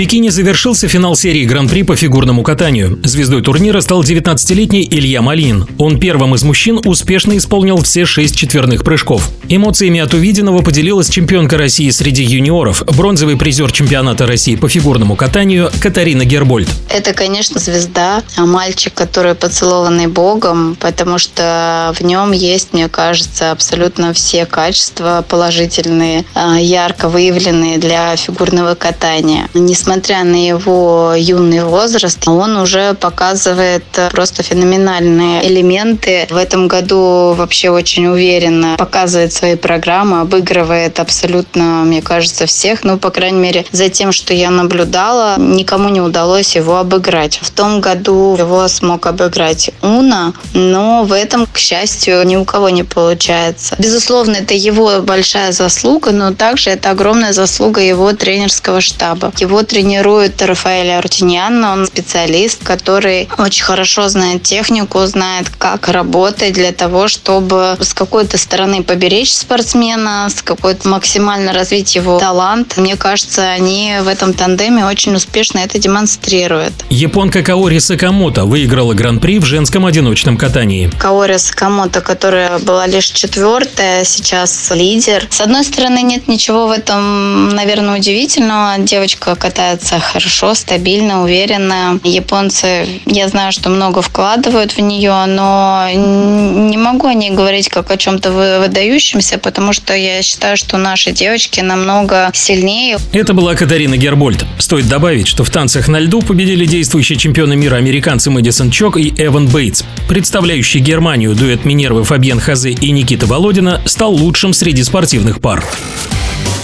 Пекине завершился финал серии Гран-при по фигурному катанию. Звездой турнира стал 19-летний Илья Малин. Он первым из мужчин успешно исполнил все шесть четверных прыжков. Эмоциями от увиденного поделилась чемпионка России среди юниоров, бронзовый призер чемпионата России по фигурному катанию Катарина Гербольд. Это, конечно, звезда, а мальчик, который поцелованный Богом, потому что в нем есть, мне кажется, абсолютно все качества положительные, а, ярко выявленные для фигурного катания. Несмотря несмотря на его юный возраст, он уже показывает просто феноменальные элементы. В этом году вообще очень уверенно показывает свои программы, обыгрывает абсолютно, мне кажется, всех. Ну, по крайней мере, за тем, что я наблюдала, никому не удалось его обыграть. В том году его смог обыграть Уна, но в этом, к счастью, ни у кого не получается. Безусловно, это его большая заслуга, но также это огромная заслуга его тренерского штаба. Его тренер тренирует Рафаэля Арутиньян. Он специалист, который очень хорошо знает технику, знает, как работать для того, чтобы с какой-то стороны поберечь спортсмена, с какой-то максимально развить его талант. Мне кажется, они в этом тандеме очень успешно это демонстрируют. Японка Каори Сакамото выиграла гран-при в женском одиночном катании. Каори Сакамото, которая была лишь четвертая, сейчас лидер. С одной стороны, нет ничего в этом, наверное, удивительного. Девочка катает развивается хорошо, стабильно, уверенно. Японцы, я знаю, что много вкладывают в нее, но не могу о ней говорить как о чем-то выдающемся, потому что я считаю, что наши девочки намного сильнее. Это была Катарина Гербольд. Стоит добавить, что в танцах на льду победили действующие чемпионы мира американцы Мэдисон Чок и Эван Бейтс. Представляющий Германию дуэт Минервы Фабьен Хазе и Никита Володина стал лучшим среди спортивных пар.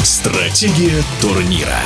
Стратегия турнира.